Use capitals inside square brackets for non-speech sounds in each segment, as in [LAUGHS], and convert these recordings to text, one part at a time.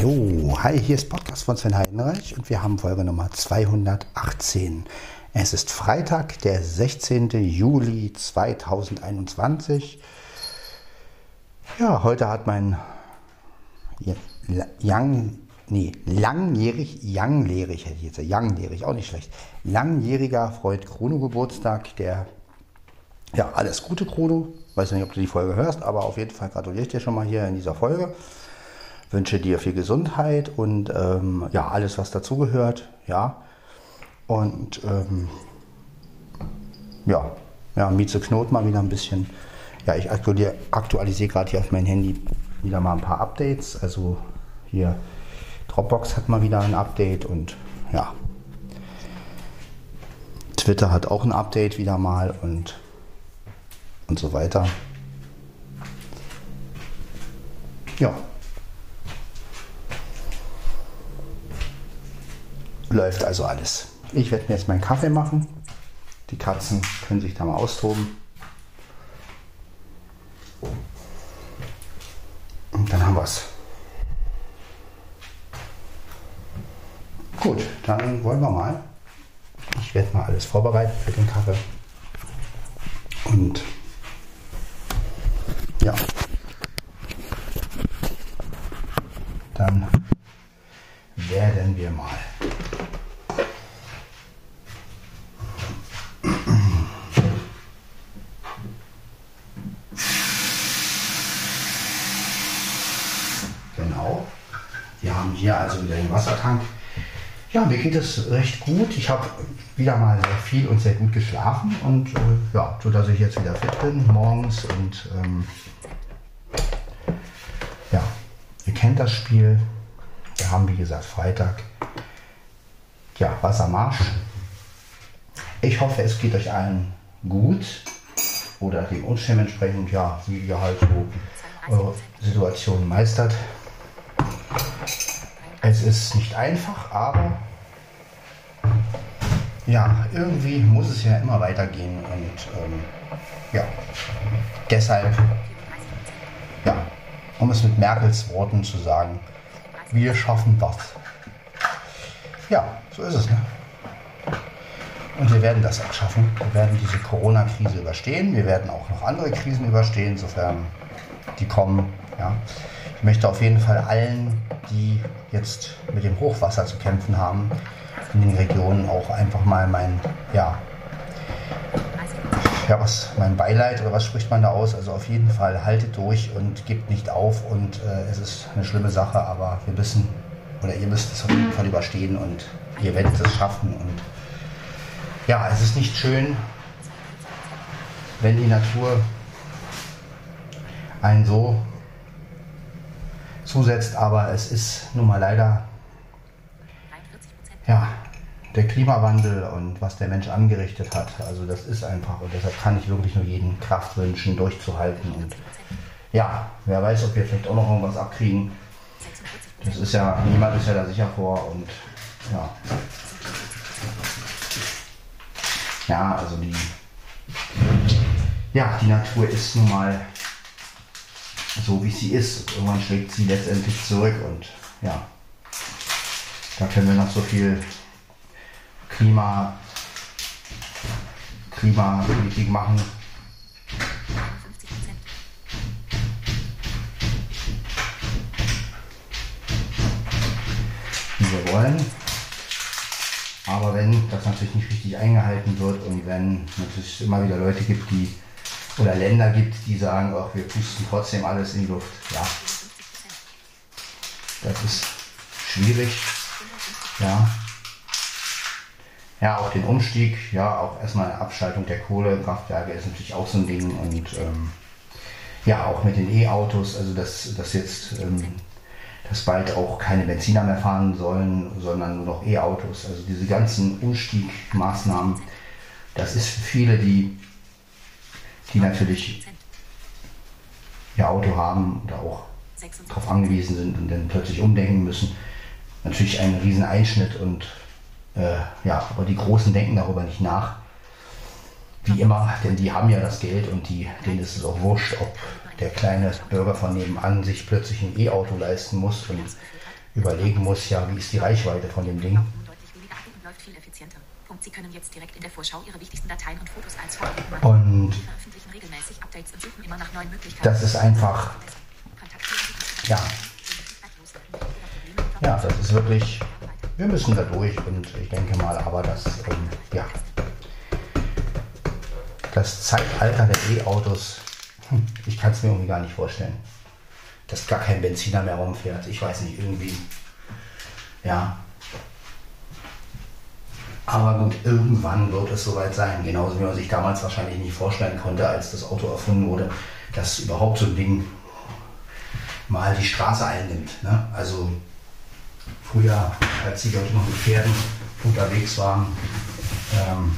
Jo, hi, hier ist Podcast von Sven Heidenreich und wir haben Folge Nummer 218. Es ist Freitag, der 16. Juli 2021. Ja, heute hat mein Young, nee, langjährig, langjährig hätte ich jetzt, langjährig, auch nicht schlecht, langjähriger Freund Chrono Geburtstag, der, ja, alles Gute Chrono, weiß nicht, ob du die Folge hörst, aber auf jeden Fall gratuliere ich dir schon mal hier in dieser Folge wünsche dir viel Gesundheit und ähm, ja, alles, was dazugehört. Ja. Und ähm, ja, ja, Mieze Knot mal wieder ein bisschen. Ja, ich aktualisiere, aktualisiere gerade hier auf mein Handy wieder mal ein paar Updates. Also hier Dropbox hat mal wieder ein Update und ja. Twitter hat auch ein Update wieder mal und, und so weiter. Ja, läuft also alles. Ich werde mir jetzt meinen Kaffee machen. Die Katzen können sich da mal austoben. Und dann haben wir es. Gut, dann wollen wir mal. Ich werde mal alles vorbereiten für den Kaffee. Und ja. Dann werden wir mal hier also wieder den Wassertank. Ja, mir geht es recht gut. Ich habe wieder mal sehr viel und sehr gut geschlafen und äh, ja, so dass ich jetzt wieder fit bin morgens und ähm, ja, ihr kennt das Spiel. Wir haben wie gesagt Freitag. Ja, Wassermarsch. Ich hoffe, es geht euch allen gut oder dem Umständen entsprechend, ja, wie ihr halt so eure Situation meistert. Es ist nicht einfach, aber ja, irgendwie muss es ja immer weitergehen und ähm, ja, deshalb, ja, um es mit Merkels Worten zu sagen, wir schaffen das. Ja, so ist es. Ne? Und wir werden das auch schaffen. Wir werden diese Corona-Krise überstehen. Wir werden auch noch andere Krisen überstehen, sofern die kommen. Ja. Ich möchte auf jeden Fall allen, die jetzt mit dem Hochwasser zu kämpfen haben, in den Regionen auch einfach mal mein, ja, ja, was, mein Beileid oder was spricht man da aus? Also auf jeden Fall haltet durch und gebt nicht auf und äh, es ist eine schlimme Sache, aber wir müssen oder ihr müsst es auf jeden Fall überstehen und ihr werdet es schaffen und ja, es ist nicht schön, wenn die Natur einen so zusetzt, aber es ist nun mal leider ja, der Klimawandel und was der Mensch angerichtet hat. Also das ist einfach und deshalb kann ich wirklich nur jeden Kraft wünschen, durchzuhalten und ja, wer weiß, ob wir vielleicht auch noch irgendwas abkriegen. Das ist ja, niemand ist ja da sicher vor und ja. Ja, also die, ja, die Natur ist nun mal so wie sie ist. Irgendwann schlägt sie letztendlich zurück und ja, da können wir noch so viel Klima, Klimapolitik machen. Wie wir wollen. Aber wenn das natürlich nicht richtig eingehalten wird und wenn es immer wieder Leute gibt, die oder Länder gibt, die sagen, ach, wir pusten trotzdem alles in die Luft. Ja, das ist schwierig. Ja. Ja, auch den Umstieg, ja, auch erstmal eine Abschaltung der Kohlekraftwerke ist natürlich auch so ein Ding und ähm, ja, auch mit den E-Autos, also dass, dass jetzt ähm, dass bald auch keine Benziner mehr fahren sollen, sondern nur noch E-Autos. Also diese ganzen Umstiegmaßnahmen, das ist für viele, die die natürlich ihr Auto haben oder auch darauf angewiesen sind und dann plötzlich umdenken müssen. Natürlich ein Rieseneinschnitt und äh, ja, aber die Großen denken darüber nicht nach. Wie immer, denn die haben ja das Geld und die, denen ist es auch wurscht, ob der kleine Bürger von nebenan sich plötzlich ein E-Auto leisten muss und überlegen muss, ja, wie ist die Reichweite von dem Ding. Sie können jetzt direkt in der Vorschau Ihre wichtigsten Dateien und Fotos als Vorbild machen. Und das ist einfach, ja, ja, das ist wirklich, wir müssen da durch und ich denke mal aber, dass, ähm, ja, das Zeitalter der E-Autos, hm, ich kann es mir irgendwie gar nicht vorstellen, dass gar kein Benziner mehr rumfährt. Ich weiß nicht, irgendwie, ja, aber gut, irgendwann wird es soweit sein. Genauso wie man sich damals wahrscheinlich nicht vorstellen konnte, als das Auto erfunden wurde, dass überhaupt so ein Ding mal die Straße einnimmt. Ne? Also früher, als die Leute noch mit Pferden unterwegs waren, ähm,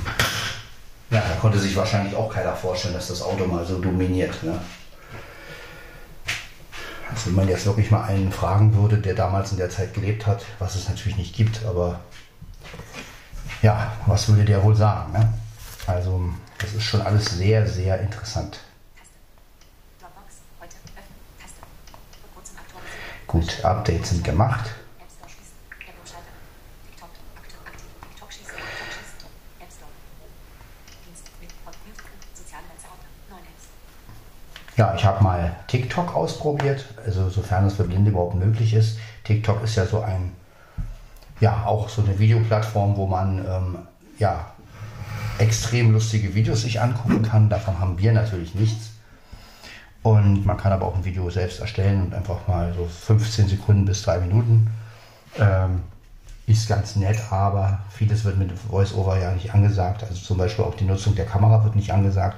ja, da konnte sich wahrscheinlich auch keiner vorstellen, dass das Auto mal so dominiert. Ne? Also wenn man jetzt wirklich mal einen fragen würde, der damals in der Zeit gelebt hat, was es natürlich nicht gibt, aber ja, was würde der wohl sagen? Ne? Also, das ist schon alles sehr, sehr interessant. Gut, Updates sind gemacht. Ja, ich habe mal TikTok ausprobiert, also sofern es für Blinde überhaupt möglich ist. TikTok ist ja so ein ja auch so eine Videoplattform, wo man ähm, ja extrem lustige Videos sich angucken kann. Davon haben wir natürlich nichts. Und man kann aber auch ein Video selbst erstellen und einfach mal so 15 Sekunden bis 3 Minuten. Ähm, ist ganz nett, aber vieles wird mit VoiceOver ja nicht angesagt. Also zum Beispiel auch die Nutzung der Kamera wird nicht angesagt.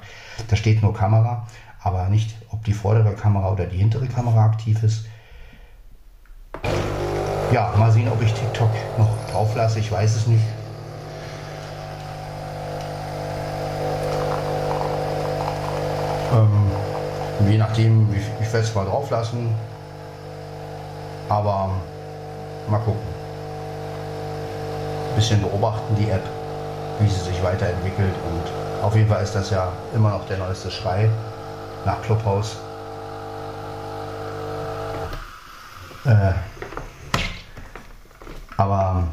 Da steht nur Kamera, aber nicht, ob die vordere Kamera oder die hintere Kamera aktiv ist ja, mal sehen, ob ich TikTok noch drauf lasse. Ich weiß es nicht. Ähm, je nachdem, ich, ich werde es mal drauf lassen. Aber mal gucken. Ein bisschen beobachten die App, wie sie sich weiterentwickelt. Und auf jeden Fall ist das ja immer noch der neueste Schrei nach Clubhouse. Äh, aber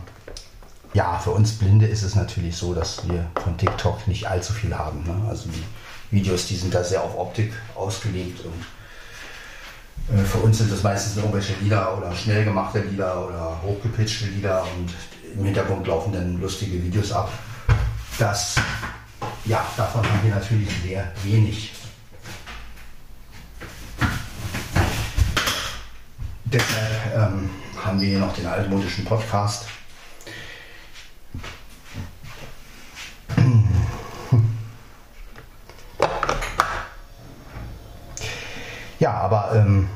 ja, für uns Blinde ist es natürlich so, dass wir von TikTok nicht allzu viel haben. Ne? Also die Videos, die sind da sehr auf Optik ausgelegt und äh, für uns sind das meistens irgendwelche Lieder oder schnell gemachte Lieder oder hochgepitchte Lieder und im Hintergrund laufen dann lustige Videos ab. Das, ja, davon haben wir natürlich sehr wenig. Deshalb ähm, haben wir hier noch den altmodischen Podcast. Ja, aber ähm,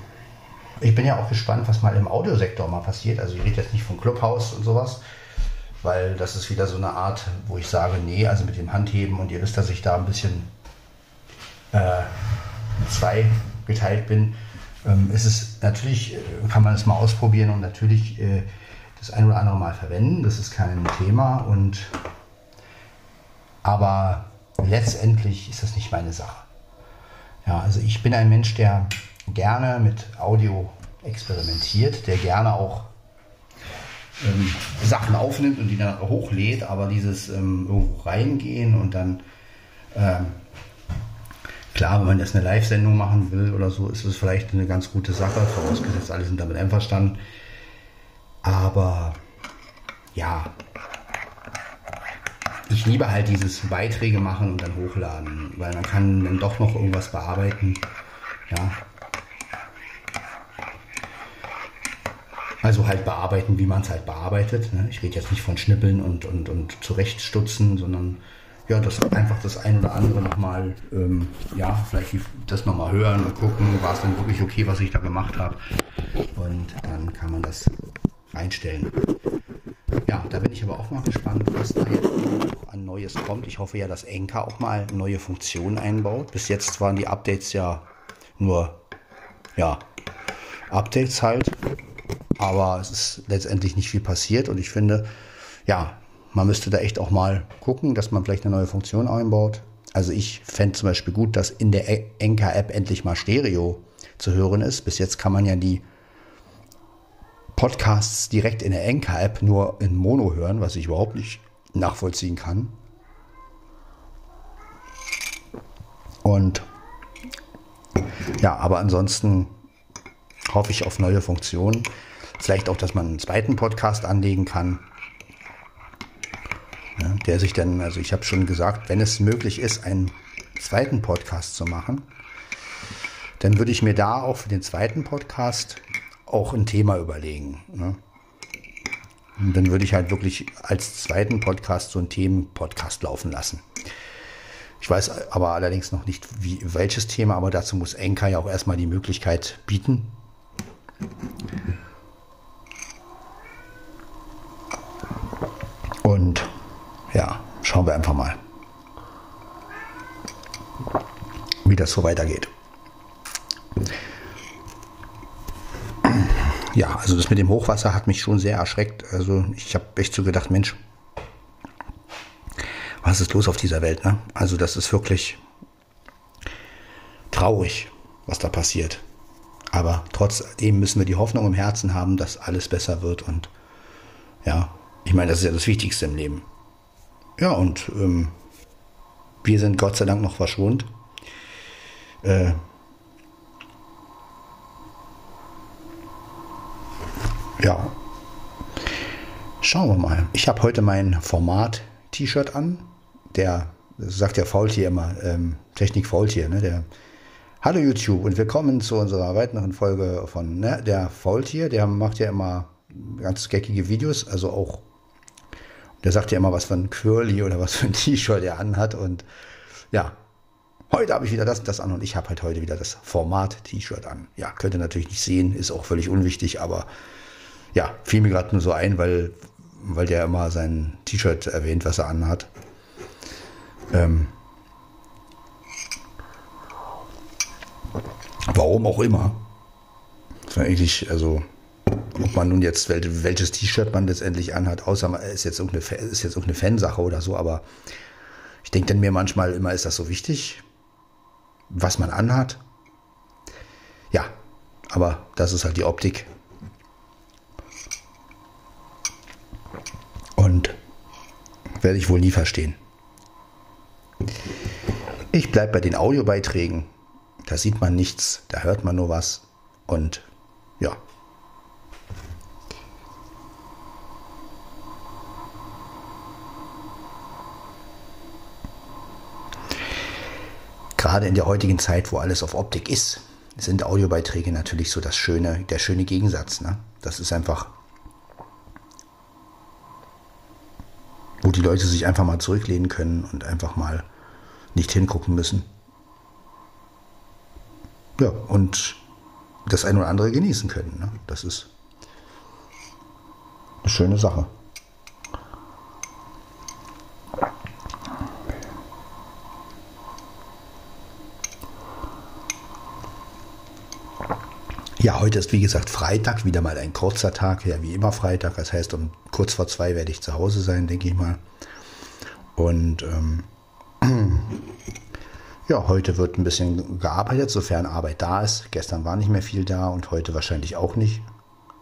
ich bin ja auch gespannt, was mal im Audiosektor mal passiert. Also ich rede jetzt nicht von Clubhouse und sowas, weil das ist wieder so eine Art, wo ich sage, nee, also mit dem Handheben und ihr wisst, dass ich da ein bisschen äh, zwei geteilt bin ähm, ist es natürlich, äh, kann man es mal ausprobieren und natürlich äh, das ein oder andere Mal verwenden. Das ist kein Thema. Und, aber letztendlich ist das nicht meine Sache. Ja, also ich bin ein Mensch, der gerne mit Audio experimentiert, der gerne auch ähm, Sachen aufnimmt und die dann hochlädt, aber dieses ähm, irgendwo reingehen und dann ähm, Klar, wenn man jetzt eine Live-Sendung machen will oder so, ist es vielleicht eine ganz gute Sache, vorausgesetzt alle sind damit einverstanden. Aber ja, ich liebe halt dieses Beiträge machen und dann hochladen, weil man kann dann doch noch irgendwas bearbeiten. Ja. Also halt bearbeiten, wie man es halt bearbeitet. Ne? Ich rede jetzt nicht von Schnippeln und, und, und zurechtstutzen, sondern ja, das einfach das ein oder andere nochmal, ähm, ja, vielleicht das nochmal hören und gucken, war es denn wirklich okay, was ich da gemacht habe. Und dann kann man das einstellen. Ja, da bin ich aber auch mal gespannt, was da jetzt noch an Neues kommt. Ich hoffe ja, dass Enka auch mal neue Funktionen einbaut. Bis jetzt waren die Updates ja nur, ja, Updates halt. Aber es ist letztendlich nicht viel passiert und ich finde, ja, man müsste da echt auch mal gucken, dass man vielleicht eine neue Funktion einbaut. Also ich fände zum Beispiel gut, dass in der Enka-App endlich mal Stereo zu hören ist. Bis jetzt kann man ja die Podcasts direkt in der Anchor-App nur in Mono hören, was ich überhaupt nicht nachvollziehen kann. Und ja, aber ansonsten hoffe ich auf neue Funktionen. Vielleicht auch, dass man einen zweiten Podcast anlegen kann. Ja, der sich dann, also ich habe schon gesagt, wenn es möglich ist, einen zweiten Podcast zu machen, dann würde ich mir da auch für den zweiten Podcast auch ein Thema überlegen. Ne? Und dann würde ich halt wirklich als zweiten Podcast so einen Themen-Podcast laufen lassen. Ich weiß aber allerdings noch nicht, wie, welches Thema, aber dazu muss Enka ja auch erstmal die Möglichkeit bieten. Schauen wir einfach mal, wie das so weitergeht. Ja, also das mit dem Hochwasser hat mich schon sehr erschreckt. Also ich habe echt so gedacht, Mensch, was ist los auf dieser Welt? Ne? Also das ist wirklich traurig, was da passiert. Aber trotzdem müssen wir die Hoffnung im Herzen haben, dass alles besser wird. Und ja, ich meine, das ist ja das Wichtigste im Leben. Ja, und ähm, wir sind Gott sei Dank noch verschont. Äh, ja, schauen wir mal. Ich habe heute mein Format-T-Shirt an. Der sagt ja Faultier immer, ähm, Technik Faultier, ne? Der Hallo YouTube und willkommen zu unserer weiteren Folge von ne, der Faultier. Der macht ja immer ganz geckige Videos, also auch, der sagt ja immer, was für ein Quirly oder was für ein [LAUGHS] T-Shirt er anhat. Und ja, heute habe ich wieder das und das an und ich habe halt heute wieder das Format-T-Shirt an. Ja, könnt ihr natürlich nicht sehen, ist auch völlig unwichtig, aber ja, fiel mir gerade nur so ein, weil, weil der immer sein T-Shirt erwähnt, was er anhat. Ähm, Warum auch immer. Das war eigentlich, also, ob man nun jetzt, welches T-Shirt man letztendlich anhat, außer man ist jetzt irgendeine, ist jetzt irgendeine Fansache oder so, aber ich denke dann mir manchmal immer, ist das so wichtig, was man anhat? Ja, aber das ist halt die Optik. Und werde ich wohl nie verstehen. Ich bleibe bei den Audiobeiträgen. Da sieht man nichts, da hört man nur was und ja. Gerade in der heutigen Zeit, wo alles auf Optik ist, sind Audiobeiträge natürlich so das schöne, der schöne Gegensatz. Ne? Das ist einfach, wo die Leute sich einfach mal zurücklehnen können und einfach mal nicht hingucken müssen ja, und das ein oder andere genießen können. Ne? Das ist eine schöne Sache. Heute ist wie gesagt Freitag, wieder mal ein kurzer Tag, ja wie immer Freitag. Das heißt, um kurz vor zwei werde ich zu Hause sein, denke ich mal. Und ähm, [CLEARS THROAT] ja, heute wird ein bisschen gearbeitet, sofern Arbeit da ist. Gestern war nicht mehr viel da und heute wahrscheinlich auch nicht.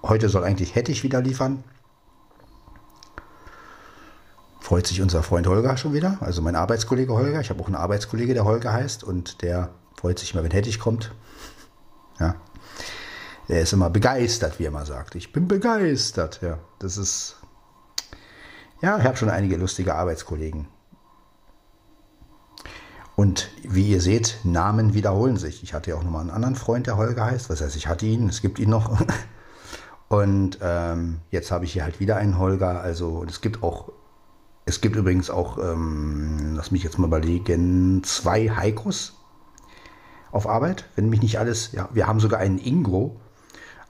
Heute soll eigentlich hätte ich wieder liefern. Freut sich unser Freund Holger schon wieder, also mein Arbeitskollege Holger. Ich habe auch einen Arbeitskollege, der Holger heißt und der freut sich immer, wenn Hettich kommt. Ja. Er ist immer begeistert, wie er immer sagt. Ich bin begeistert, ja. Das ist. Ja, ich habe schon einige lustige Arbeitskollegen. Und wie ihr seht, Namen wiederholen sich. Ich hatte ja auch nochmal einen anderen Freund, der Holger heißt. Was heißt, ich hatte ihn, es gibt ihn noch. [LAUGHS] Und ähm, jetzt habe ich hier halt wieder einen Holger. Also es gibt auch, es gibt übrigens auch, ähm, lass mich jetzt mal überlegen, zwei Heikos auf Arbeit, wenn mich nicht alles, ja, wir haben sogar einen Ingo.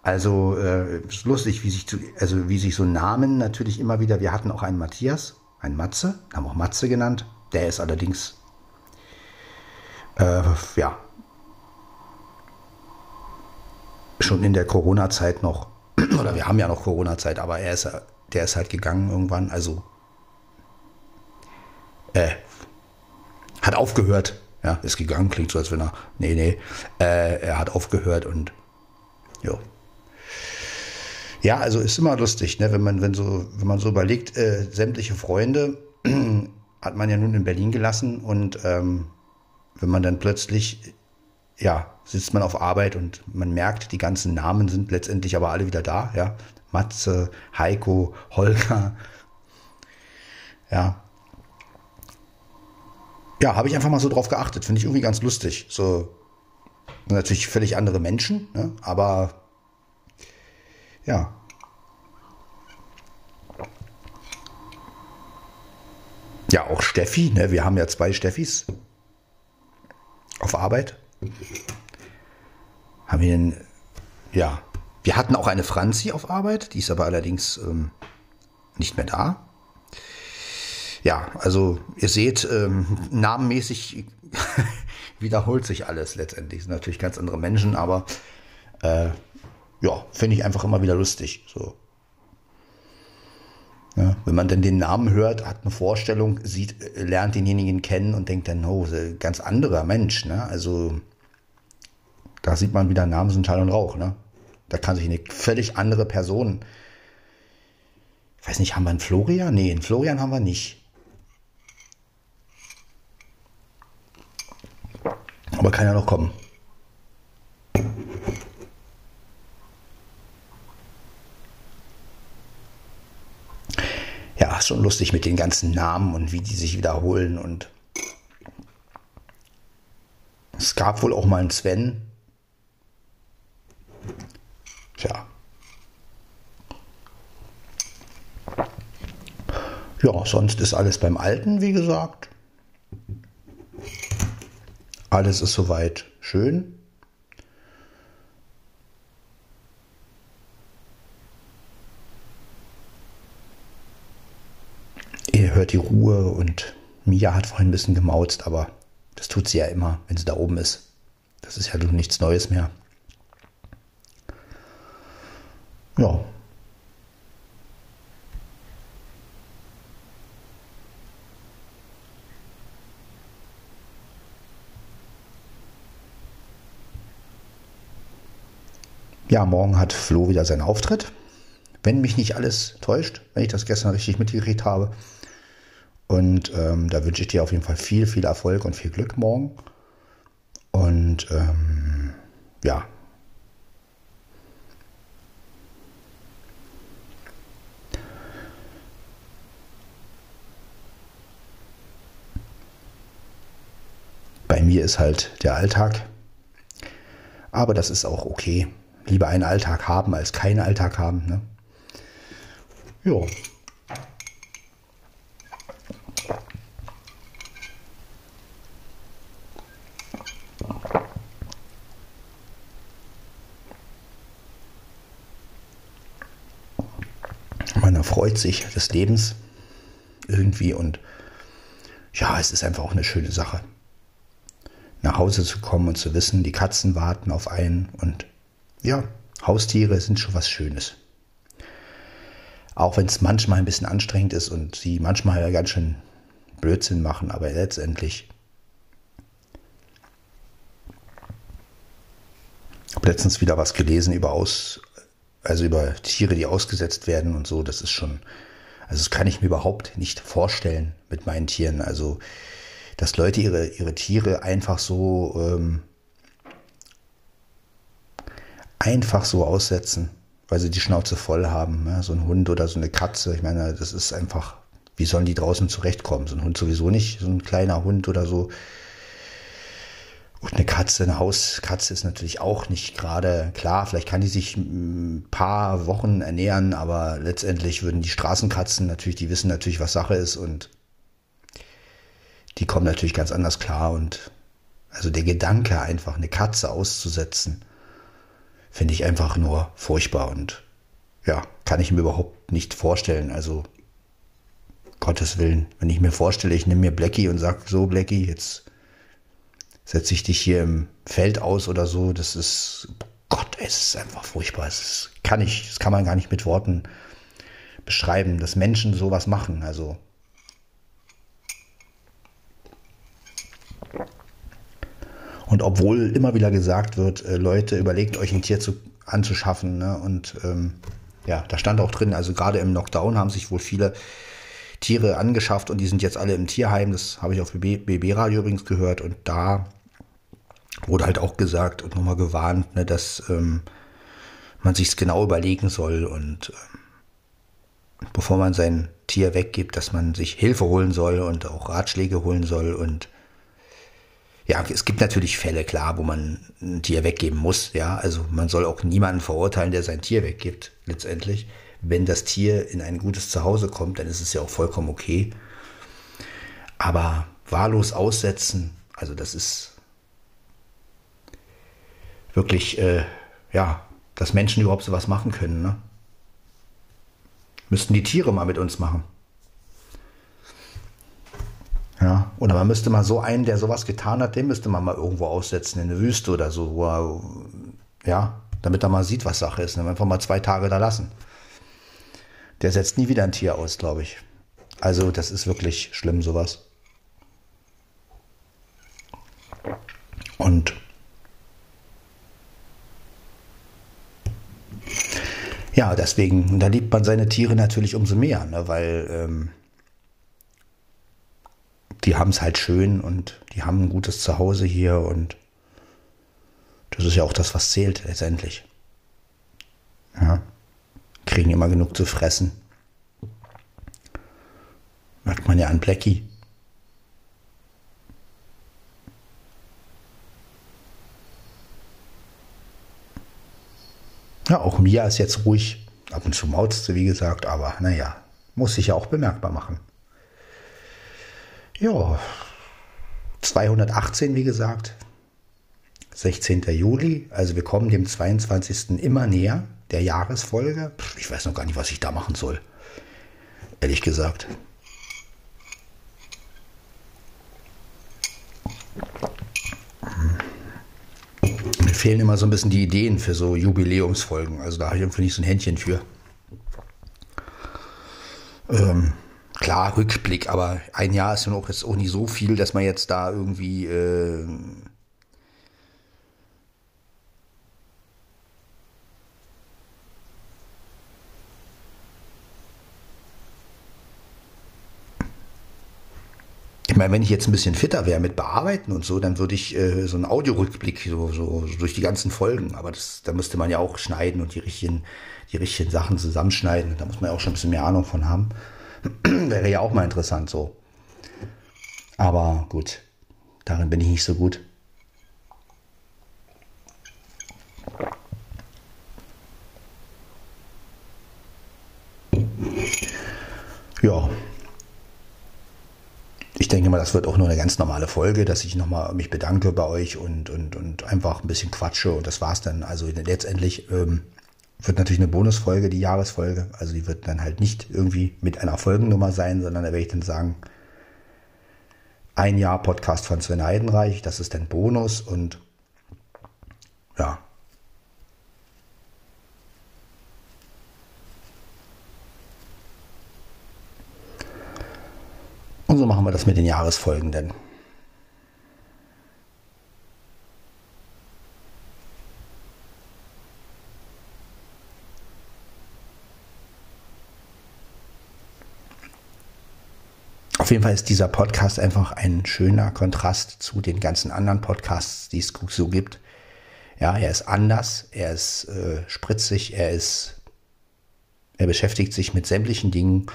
Also äh, ist lustig, wie sich, zu, also wie sich so Namen natürlich immer wieder, wir hatten auch einen Matthias, einen Matze, haben auch Matze genannt. Der ist allerdings äh, ja, schon in der Corona-Zeit noch, [CLEARS THROAT] oder wir haben ja noch Corona-Zeit, aber er ist, der ist halt gegangen irgendwann, also äh, hat aufgehört, ja, ist gegangen, klingt so, als wenn er, nee, nee, äh, er hat aufgehört und, ja. Ja, also ist immer lustig, ne? wenn man, wenn so, wenn man so überlegt, äh, sämtliche Freunde [CLEARS THROAT] hat man ja nun in Berlin gelassen und ähm, wenn man dann plötzlich, ja, sitzt man auf Arbeit und man merkt, die ganzen Namen sind letztendlich aber alle wieder da, ja. Matze, Heiko, Holger, ja. Ja, habe ich einfach mal so drauf geachtet, finde ich irgendwie ganz lustig. So, natürlich völlig andere Menschen, ne? aber ja. Ja, auch Steffi, ne? wir haben ja zwei Steffis auf Arbeit. Haben wir denn, ja, wir hatten auch eine Franzi auf Arbeit, die ist aber allerdings ähm, nicht mehr da. Ja, also ihr seht, ähm, namenmäßig [LAUGHS] wiederholt sich alles letztendlich. Das sind natürlich ganz andere Menschen, aber äh, ja, finde ich einfach immer wieder lustig. So. Ja, wenn man dann den Namen hört, hat eine Vorstellung, sieht, äh, lernt denjenigen kennen und denkt dann, oh, ganz anderer Mensch. Ne? Also da sieht man wieder Namen sind Schall und Rauch. Ne? Da kann sich eine völlig andere Person. Ich weiß nicht, haben wir einen Florian? Nee, einen Florian haben wir nicht. Aber kann ja noch kommen. Ja, schon lustig mit den ganzen Namen und wie die sich wiederholen und es gab wohl auch mal einen Sven. Tja. Ja, sonst ist alles beim Alten, wie gesagt. Alles ist soweit schön. Ihr hört die Ruhe und Mia hat vorhin ein bisschen gemauzt, aber das tut sie ja immer, wenn sie da oben ist. Das ist ja nichts Neues mehr. Ja, Ja, morgen hat Flo wieder seinen Auftritt. Wenn mich nicht alles täuscht, wenn ich das gestern richtig mitgekriegt habe. Und ähm, da wünsche ich dir auf jeden Fall viel, viel Erfolg und viel Glück morgen. Und ähm, ja. Bei mir ist halt der Alltag. Aber das ist auch okay lieber einen Alltag haben als keinen Alltag haben. Ne? Ja. Man erfreut sich des Lebens irgendwie und ja, es ist einfach auch eine schöne Sache. Nach Hause zu kommen und zu wissen, die Katzen warten auf einen und ja, Haustiere sind schon was Schönes. Auch wenn es manchmal ein bisschen anstrengend ist und sie manchmal ganz schön Blödsinn machen, aber letztendlich. Ich habe letztens wieder was gelesen über aus, also über Tiere, die ausgesetzt werden und so. Das ist schon, also das kann ich mir überhaupt nicht vorstellen mit meinen Tieren. Also, dass Leute ihre, ihre Tiere einfach so ähm, einfach so aussetzen, weil sie die Schnauze voll haben. Ja, so ein Hund oder so eine Katze. Ich meine, das ist einfach, wie sollen die draußen zurechtkommen? So ein Hund sowieso nicht, so ein kleiner Hund oder so. Und eine Katze, eine Hauskatze ist natürlich auch nicht gerade klar. Vielleicht kann die sich ein paar Wochen ernähren, aber letztendlich würden die Straßenkatzen natürlich, die wissen natürlich, was Sache ist und die kommen natürlich ganz anders klar. Und also der Gedanke, einfach eine Katze auszusetzen, finde ich einfach nur furchtbar und ja, kann ich mir überhaupt nicht vorstellen. Also Gottes Willen, wenn ich mir vorstelle, ich nehme mir Blackie und sage so Blackie, jetzt setze ich dich hier im Feld aus oder so, das ist Gott, es ist einfach furchtbar. Es kann ich, das kann man gar nicht mit Worten beschreiben, dass Menschen sowas machen. Also Und obwohl immer wieder gesagt wird, äh, Leute, überlegt euch ein Tier zu, anzuschaffen. Ne? Und ähm, Ja, da stand auch drin, also gerade im Lockdown haben sich wohl viele Tiere angeschafft und die sind jetzt alle im Tierheim. Das habe ich auf BB-Radio übrigens gehört und da wurde halt auch gesagt und nochmal gewarnt, ne, dass ähm, man sich es genau überlegen soll und ähm, bevor man sein Tier weggibt, dass man sich Hilfe holen soll und auch Ratschläge holen soll und ja, es gibt natürlich Fälle, klar, wo man ein Tier weggeben muss. Ja, also man soll auch niemanden verurteilen, der sein Tier weggibt, letztendlich. Wenn das Tier in ein gutes Zuhause kommt, dann ist es ja auch vollkommen okay. Aber wahllos aussetzen, also das ist wirklich, äh, ja, dass Menschen überhaupt sowas machen können. Ne? Müssten die Tiere mal mit uns machen. Ja, oder man müsste mal so einen, der sowas getan hat, den müsste man mal irgendwo aussetzen, in eine Wüste oder so, wo er, ja, damit er mal sieht, was Sache ist. Ne? Einfach mal zwei Tage da lassen. Der setzt nie wieder ein Tier aus, glaube ich. Also, das ist wirklich schlimm, sowas. Und ja, deswegen, da liebt man seine Tiere natürlich umso mehr, ne? weil ähm, die haben es halt schön und die haben ein gutes Zuhause hier und das ist ja auch das, was zählt letztendlich. Ja. Kriegen immer genug zu fressen. Merkt man ja an Blackie. Ja, auch Mia ist jetzt ruhig. Ab und zu mautzt sie, wie gesagt, aber naja, muss sich ja auch bemerkbar machen. Ja, 218, wie gesagt, 16. Juli. Also wir kommen dem 22. immer näher, der Jahresfolge. Ich weiß noch gar nicht, was ich da machen soll. Ehrlich gesagt. Mir fehlen immer so ein bisschen die Ideen für so Jubiläumsfolgen. Also da habe ich einfach nicht so ein Händchen für. Ähm, klar, Rückblick, aber ein Jahr ist ja auch jetzt auch nicht so viel, dass man jetzt da irgendwie äh, Ich meine, wenn ich jetzt ein bisschen fitter wäre mit Bearbeiten und so, dann würde ich äh, so einen Audiorückblick so, so, so, durch die ganzen Folgen. Aber das, da müsste man ja auch schneiden und die richtigen, die richtigen Sachen zusammenschneiden. Da muss man ja auch schon ein bisschen mehr Ahnung von haben. [CLEARS THROAT] Wäre ja auch mal interessant so. Aber gut, darin bin ich nicht so gut. Ja. Ich denke mal, das wird auch nur eine ganz normale Folge, dass ich nochmal mich bedanke bei euch und, und, und einfach ein bisschen quatsche und das war's dann. Also letztendlich ähm, wird natürlich eine Bonusfolge, die Jahresfolge. Also die wird dann halt nicht irgendwie mit einer Folgennummer sein, sondern da werde ich dann sagen, ein Jahr Podcast von Sven Heidenreich, das ist dann Bonus und ja. Das mit den Jahresfolgen denn. Auf jeden Fall ist dieser Podcast einfach ein schöner Kontrast zu den ganzen anderen Podcasts, die es so gibt. Ja, er ist anders, er ist äh, spritzig, er ist, er beschäftigt sich mit sämtlichen Dingen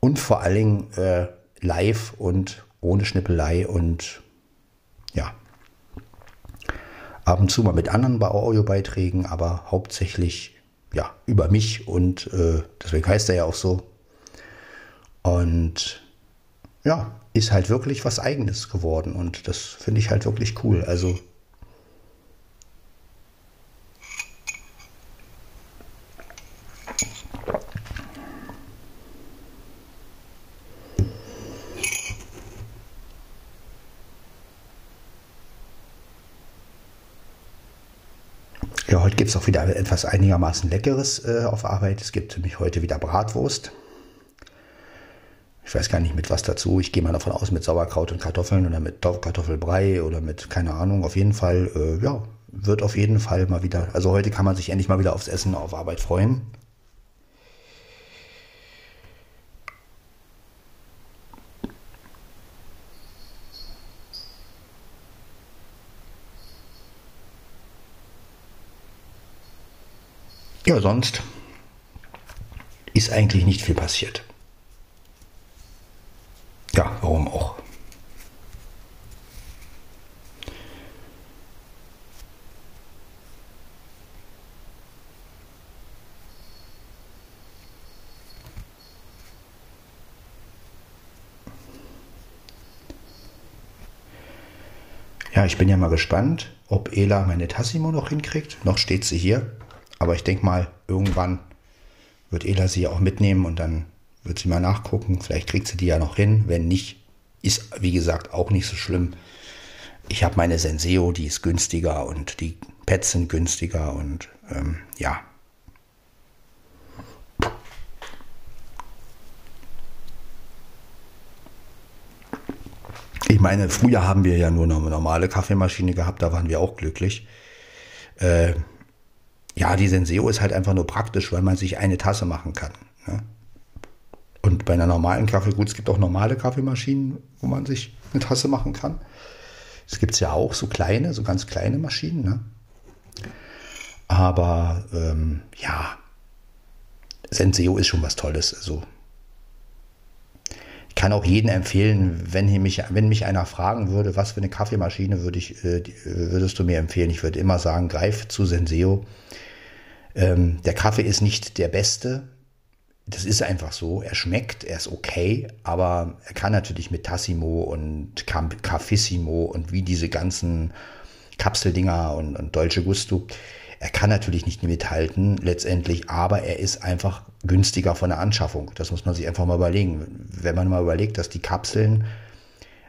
und vor allen Dingen äh, live und ohne Schnippelei und ja, ab und zu mal mit anderen Audiobeiträgen, aber hauptsächlich ja über mich und äh, deswegen heißt er ja auch so. Und ja, ist halt wirklich was Eigenes geworden und das finde ich halt wirklich cool. Also wieder etwas einigermaßen Leckeres äh, auf Arbeit. Es gibt nämlich heute wieder Bratwurst. Ich weiß gar nicht mit was dazu. Ich gehe mal davon aus mit Sauerkraut und Kartoffeln oder mit Kartoffelbrei oder mit keine Ahnung. Auf jeden Fall, äh, ja, wird auf jeden Fall mal wieder. Also heute kann man sich endlich mal wieder aufs Essen auf Arbeit freuen. Ja, sonst ist eigentlich nicht viel passiert. Ja, warum auch? Ja, ich bin ja mal gespannt, ob Ela meine Tassimo noch hinkriegt. Noch steht sie hier. Aber ich denke mal, irgendwann wird Ela sie auch mitnehmen und dann wird sie mal nachgucken. Vielleicht kriegt sie die ja noch hin. Wenn nicht, ist wie gesagt auch nicht so schlimm. Ich habe meine Senseo, die ist günstiger und die Pets sind günstiger und ähm, ja. Ich meine, früher haben wir ja nur eine normale Kaffeemaschine gehabt, da waren wir auch glücklich. Äh, ja, die Senseo ist halt einfach nur praktisch, weil man sich eine Tasse machen kann. Ne? Und bei einer normalen Kaffee, gut, es gibt auch normale Kaffeemaschinen, wo man sich eine Tasse machen kann. Es gibt ja auch so kleine, so ganz kleine Maschinen. Ne? Aber ähm, ja, Senseo ist schon was Tolles. Also ich kann auch jedem empfehlen, wenn mich, wenn mich einer fragen würde, was für eine Kaffeemaschine würde ich, äh, würdest du mir empfehlen? Ich würde immer sagen, greif zu Senseo. Ähm, der Kaffee ist nicht der beste. Das ist einfach so. Er schmeckt, er ist okay, aber er kann natürlich mit Tassimo und Caffissimo und wie diese ganzen Kapseldinger und, und Dolce Gusto. Er kann natürlich nicht mithalten letztendlich, aber er ist einfach günstiger von der Anschaffung. Das muss man sich einfach mal überlegen. Wenn man mal überlegt, dass die Kapseln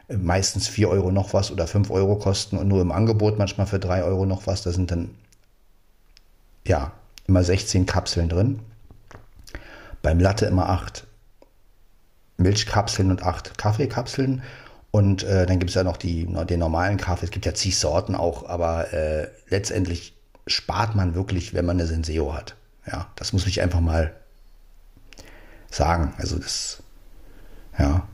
meistens 4 Euro noch was oder 5 Euro kosten und nur im Angebot manchmal für 3 Euro noch was, da sind dann ja immer 16 Kapseln drin. Beim Latte immer 8 Milchkapseln und 8 Kaffeekapseln. Und äh, dann gibt es ja noch die, den normalen Kaffee. Es gibt ja zig Sorten auch, aber äh, letztendlich spart man wirklich, wenn man eine Senseo hat. Ja, das muss ich einfach mal sagen. Also das, ja.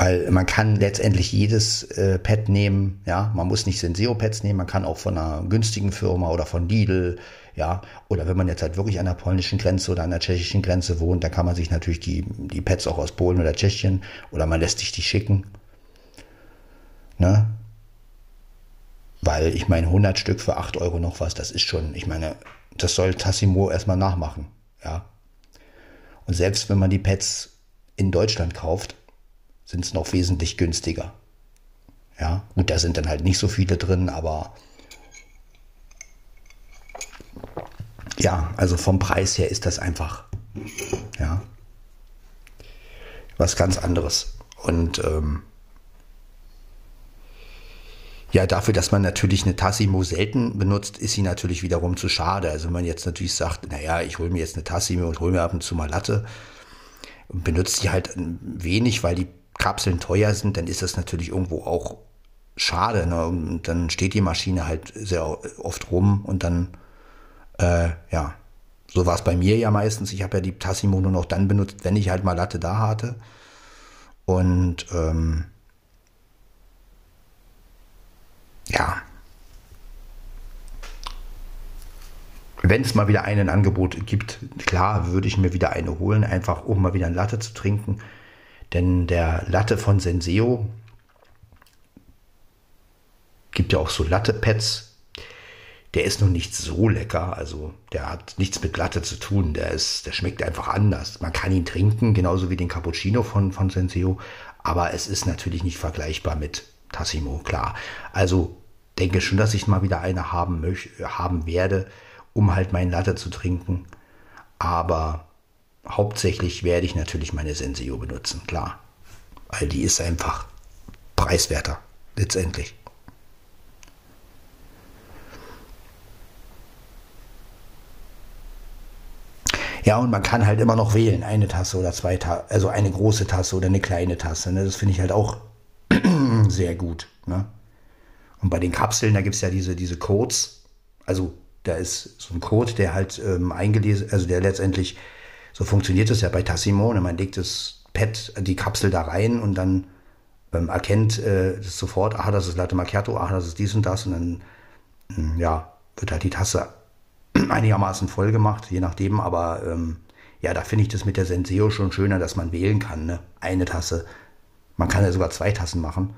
Weil man kann letztendlich jedes äh, Pad nehmen, ja, man muss nicht Senseo-Pads nehmen, man kann auch von einer günstigen Firma oder von Lidl, ja, oder wenn man jetzt halt wirklich an der polnischen Grenze oder an der tschechischen Grenze wohnt, dann kann man sich natürlich die, die Pads auch aus Polen oder Tschechien oder man lässt sich die schicken. Ne? Weil ich meine, 100 Stück für 8 Euro noch was, das ist schon, ich meine, das soll Tassimo erstmal nachmachen. Ja. Und selbst wenn man die Pads in Deutschland kauft, sind es noch wesentlich günstiger. Ja, gut, da sind dann halt nicht so viele drin, aber ja, also vom Preis her ist das einfach, ja, was ganz anderes. Und ähm, ja, dafür, dass man natürlich eine Tassimo selten benutzt, ist sie natürlich wiederum zu schade. Also wenn man jetzt natürlich sagt, naja, ich hole mir jetzt eine Tassimo und hole mir ab und zu mal Latte benutzt die halt wenig, weil die Kapseln teuer sind, dann ist das natürlich irgendwo auch schade. Ne? Und dann steht die Maschine halt sehr oft rum und dann, äh, ja, so war es bei mir ja meistens. Ich habe ja die Tassimo nur noch dann benutzt, wenn ich halt mal Latte da hatte. Und ähm, ja, wenn es mal wieder einen Angebot gibt, klar, würde ich mir wieder eine holen, einfach um mal wieder ein Latte zu trinken. Denn der Latte von Senseo gibt ja auch so Latte-Pads. Der ist nun nicht so lecker, also der hat nichts mit Latte zu tun. Der ist, der schmeckt einfach anders. Man kann ihn trinken, genauso wie den Cappuccino von, von Senseo, aber es ist natürlich nicht vergleichbar mit Tassimo, klar. Also denke schon, dass ich mal wieder eine haben, möchte, haben werde, um halt meinen Latte zu trinken. Aber hauptsächlich werde ich natürlich meine Senseo benutzen, klar. Weil die ist einfach preiswerter, letztendlich. Ja, und man kann halt immer noch wählen, eine Tasse oder zwei Tassen, also eine große Tasse oder eine kleine Tasse. Ne? Das finde ich halt auch [CLEARS THROAT] sehr gut. Ne? Und bei den Kapseln, da gibt es ja diese, diese Codes. Also da ist so ein Code, der halt ähm, eingelesen, also der letztendlich, so funktioniert es ja bei Tassimo. Ne? Man legt das Pad, die Kapsel da rein und dann ähm, erkennt äh, sofort, ah, das ist Latte Macchiato, ah, das ist dies und das. Und dann, hm, ja, wird halt die Tasse [CLEARS THROAT] einigermaßen voll gemacht, je nachdem, aber ähm, ja, da finde ich das mit der Senseo schon schöner, dass man wählen kann. Ne? Eine Tasse. Man kann ja sogar zwei Tassen machen.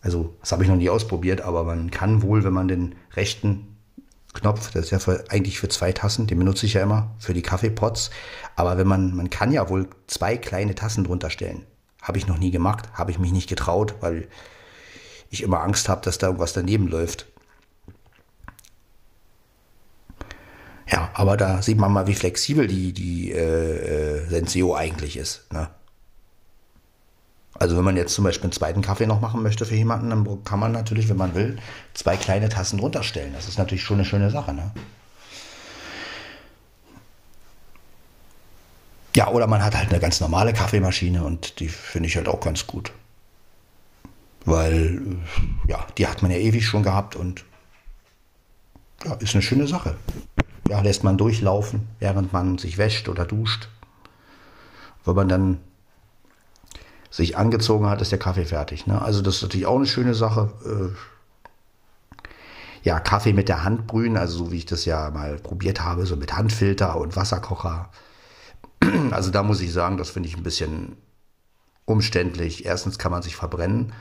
Also, das habe ich noch nie ausprobiert, aber man kann wohl, wenn man den rechten Knopf, das ist ja für, eigentlich für zwei Tassen, den benutze ich ja immer für die Kaffeepots. Aber wenn man, man kann ja wohl zwei kleine Tassen drunter stellen. Habe ich noch nie gemacht, habe ich mich nicht getraut, weil ich immer Angst habe, dass da irgendwas daneben läuft. Ja, aber da sieht man mal, wie flexibel die, die äh, äh, Senseo eigentlich ist. Ne? Also wenn man jetzt zum Beispiel einen zweiten Kaffee noch machen möchte für jemanden, dann kann man natürlich, wenn man will, zwei kleine Tassen drunter stellen. Das ist natürlich schon eine schöne Sache. Ne? Ja, oder man hat halt eine ganz normale Kaffeemaschine und die finde ich halt auch ganz gut. Weil, ja, die hat man ja ewig schon gehabt und ja, ist eine schöne Sache ja, lässt man durchlaufen, während man sich wäscht oder duscht. Wenn man dann sich angezogen hat, ist der Kaffee fertig. Ne? Also das ist natürlich auch eine schöne Sache. Äh, ja, Kaffee mit der Hand brühen, also so wie ich das ja mal probiert habe, so mit Handfilter und Wasserkocher. [CLEARS THROAT] Also da muss ich sagen, das finde ich ein bisschen umständlich. Erstens kann man sich verbrennen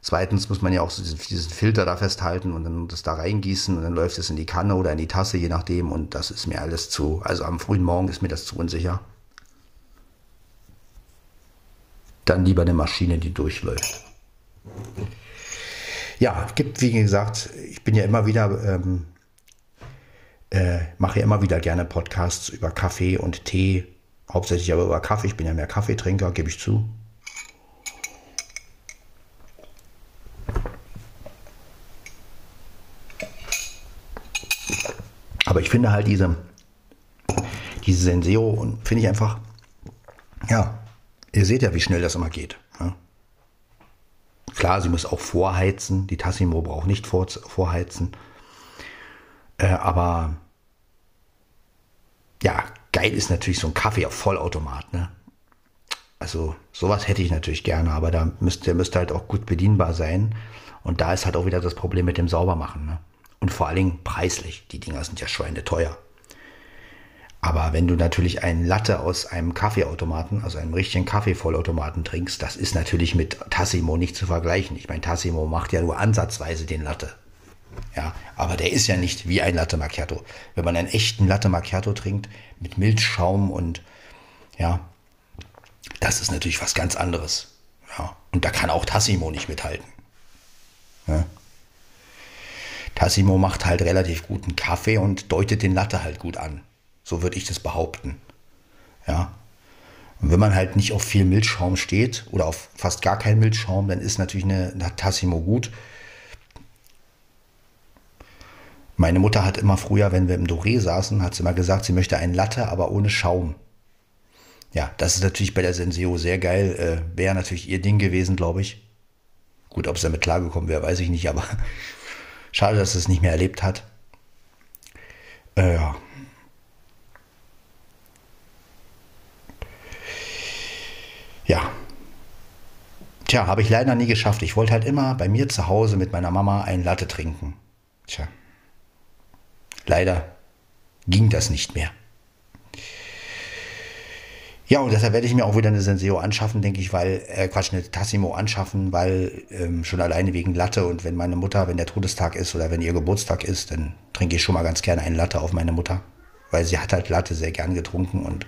Zweitens muss man ja auch so diesen, diesen, Filter da festhalten und dann das da reingießen und dann läuft es in die Kanne oder in die Tasse, je nachdem. Und das ist mir alles zu, also am frühen Morgen ist mir das zu unsicher. Dann lieber eine Maschine, die durchläuft. Ja, gibt, wie gesagt, ich bin ja immer wieder, ähm, äh, mache ja immer wieder gerne Podcasts über Kaffee und Tee, hauptsächlich aber über Kaffee. Ich bin ja mehr Kaffeetrinker, gebe ich zu. Aber ich finde halt diese, diese Senseo und finde ich einfach, ja, ihr seht ja, wie schnell das immer geht. Ja. Klar, sie muss auch vorheizen. Die Tassimo braucht nicht vor, vorheizen. Äh, aber ja, geil ist natürlich so ein Kaffee auf Vollautomat. Ne? Also sowas hätte ich natürlich gerne, aber da müsste, der müsste halt auch gut bedienbar sein. Und da ist halt auch wieder das Problem mit dem Saubermachen. Ne? Und vor allen Dingen preislich. Die Dinger sind ja schweine teuer. Aber wenn du natürlich einen Latte aus einem Kaffeeautomaten, also einem richtigen Kaffeevollautomaten trinkst, das ist natürlich mit Tassimo nicht zu vergleichen. Ich meine, Tassimo macht ja nur ansatzweise den Latte. Ja, aber der ist ja nicht wie ein Latte Macchiato. Wenn man einen echten Latte Macchiato trinkt, mit Milchschaum und ja, das ist natürlich was ganz anderes. Ja, und da kann auch Tassimo nicht mithalten. Ja. Tassimo macht halt relativ guten Kaffee und deutet den Latte halt gut an. So würde ich das behaupten. Ja. Und wenn man halt nicht auf viel Milchschaum steht oder auf fast gar keinen Milchschaum, dann ist natürlich eine, eine Tassimo gut. Meine Mutter hat immer früher, wenn wir im Doré saßen, hat sie immer gesagt, sie möchte einen Latte, aber ohne Schaum. Ja, das ist natürlich bei der Senseo sehr geil. Äh, wäre natürlich ihr Ding gewesen, glaube ich. Gut, ob es damit klargekommen wäre, weiß ich nicht, aber [LAUGHS] Schade, dass es nicht mehr erlebt hat. Äh, ja. Ja. Tja, habe ich leider nie geschafft. Ich wollte halt immer bei mir zu Hause mit meiner Mama einen Latte trinken. Tja. Leider ging das nicht mehr. Ja, und deshalb werde ich mir auch wieder eine Senseo anschaffen, denke ich, weil, äh, Quatsch, eine Tassimo anschaffen, weil ähm, schon alleine wegen Latte und wenn meine Mutter, wenn der Todestag ist oder wenn ihr Geburtstag ist, dann trinke ich schon mal ganz gerne einen Latte auf meine Mutter, weil sie hat halt Latte sehr gern getrunken und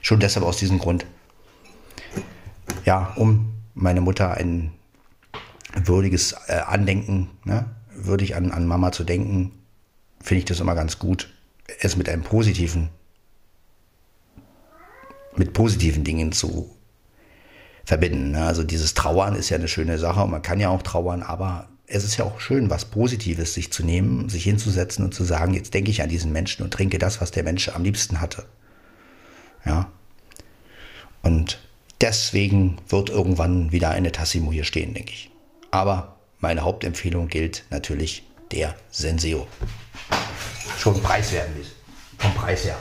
schon deshalb aus diesem Grund, ja, um meine Mutter ein würdiges äh, Andenken, ne, würdig an, an Mama zu denken, finde ich das immer ganz gut, es mit einem positiven mit positiven Dingen zu verbinden. Ne? Also dieses Trauern ist ja eine schöne Sache und man kann ja auch trauern, aber es ist ja auch schön, was Positives sich zu nehmen, sich hinzusetzen und zu sagen, jetzt denke ich an diesen Menschen und trinke das, was der Mensch am liebsten hatte. Ja. Und deswegen wird irgendwann wieder eine Tassimo hier stehen, denke ich. Aber meine Hauptempfehlung gilt natürlich der Senseo. Schon preiswert vom Preis her.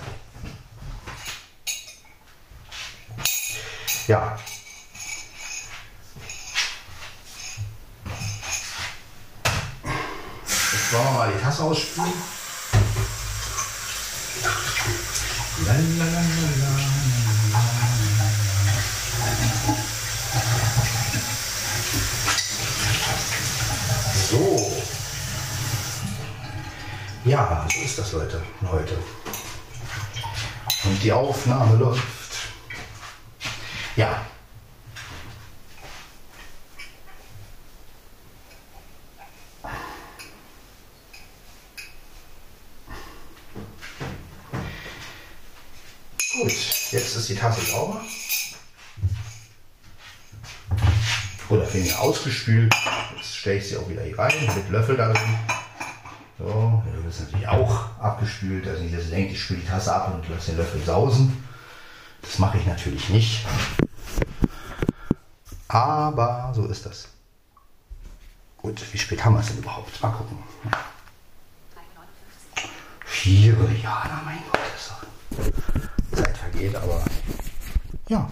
Ja. wollen wir mal die Tasse ausspülen. Lalalala. So. Ja, so ist das, Leute, heute. Und die Aufnahme läuft. Ja. Gut, jetzt ist die Tasse sauber. Vielmehr ausgespült. Jetzt stelle ich sie auch wieder hier rein, mit Löffel da drin. So, dann wird es natürlich auch abgespült. Also nicht, dass ihr denkt, ich spüle die Tasse ab und lasse den Löffel sausen. Das mache ich natürlich nicht. Aber so ist das. Gut, wie spät haben wir es denn überhaupt? Mal gucken. Vier, ja, na mein Gott, ist Zeit vergeht, aber ja.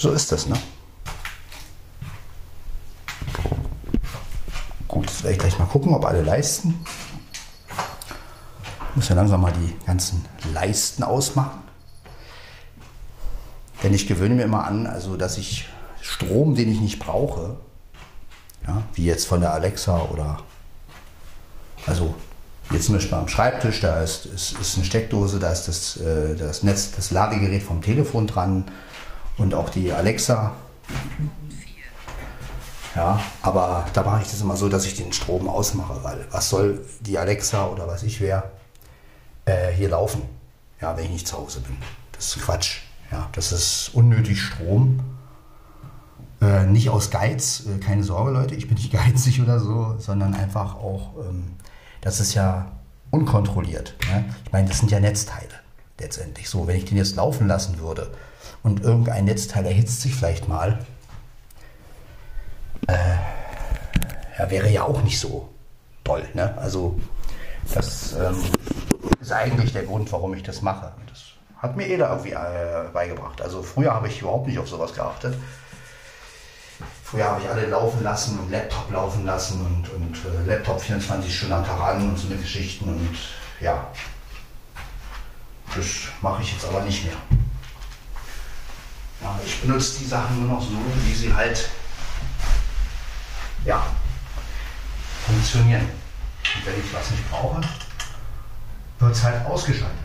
So ist das, ne? Gut, ich gleich mal gucken, ob alle leisten. Ich muss ja langsam mal die ganzen Leisten ausmachen. Denn ich gewöhne mir immer an, also dass ich Strom, den ich nicht brauche, ja, wie jetzt von der Alexa oder also jetzt zum Beispiel am Schreibtisch, da ist, ist, ist eine Steckdose, da ist das, äh, das Netz, das Ladegerät vom Telefon dran und auch die Alexa. Ja, aber da mache ich das immer so, dass ich den Strom ausmache, weil was soll die Alexa oder was ich wer äh, hier laufen, ja, wenn ich nicht zu Hause bin. Das ist Quatsch. Ja, das ist unnötig Strom. Äh, nicht aus Geiz, äh, keine Sorge, Leute, ich bin nicht [LAUGHS] geizig oder so, sondern einfach auch, ähm, das ist ja unkontrolliert. Ne? Ich meine, das sind ja Netzteile letztendlich. So, wenn ich den jetzt laufen lassen würde und irgendein Netzteil erhitzt sich vielleicht mal, äh, ja, wäre ja auch nicht so toll. Ne? Also, das ähm, ist eigentlich der Grund, warum ich das mache. Das hat mir Eda irgendwie äh, beigebracht. Also, früher habe ich überhaupt nicht auf sowas geachtet. Früher habe ich alle laufen lassen und Laptop laufen lassen und, und äh, Laptop 24 Stunden am Tag an und so eine Geschichten und ja, das mache ich jetzt aber nicht mehr. Ja, ich benutze die Sachen nur noch so, wie sie halt ja, funktionieren. Und wenn ich was nicht brauche, wird es halt ausgeschaltet.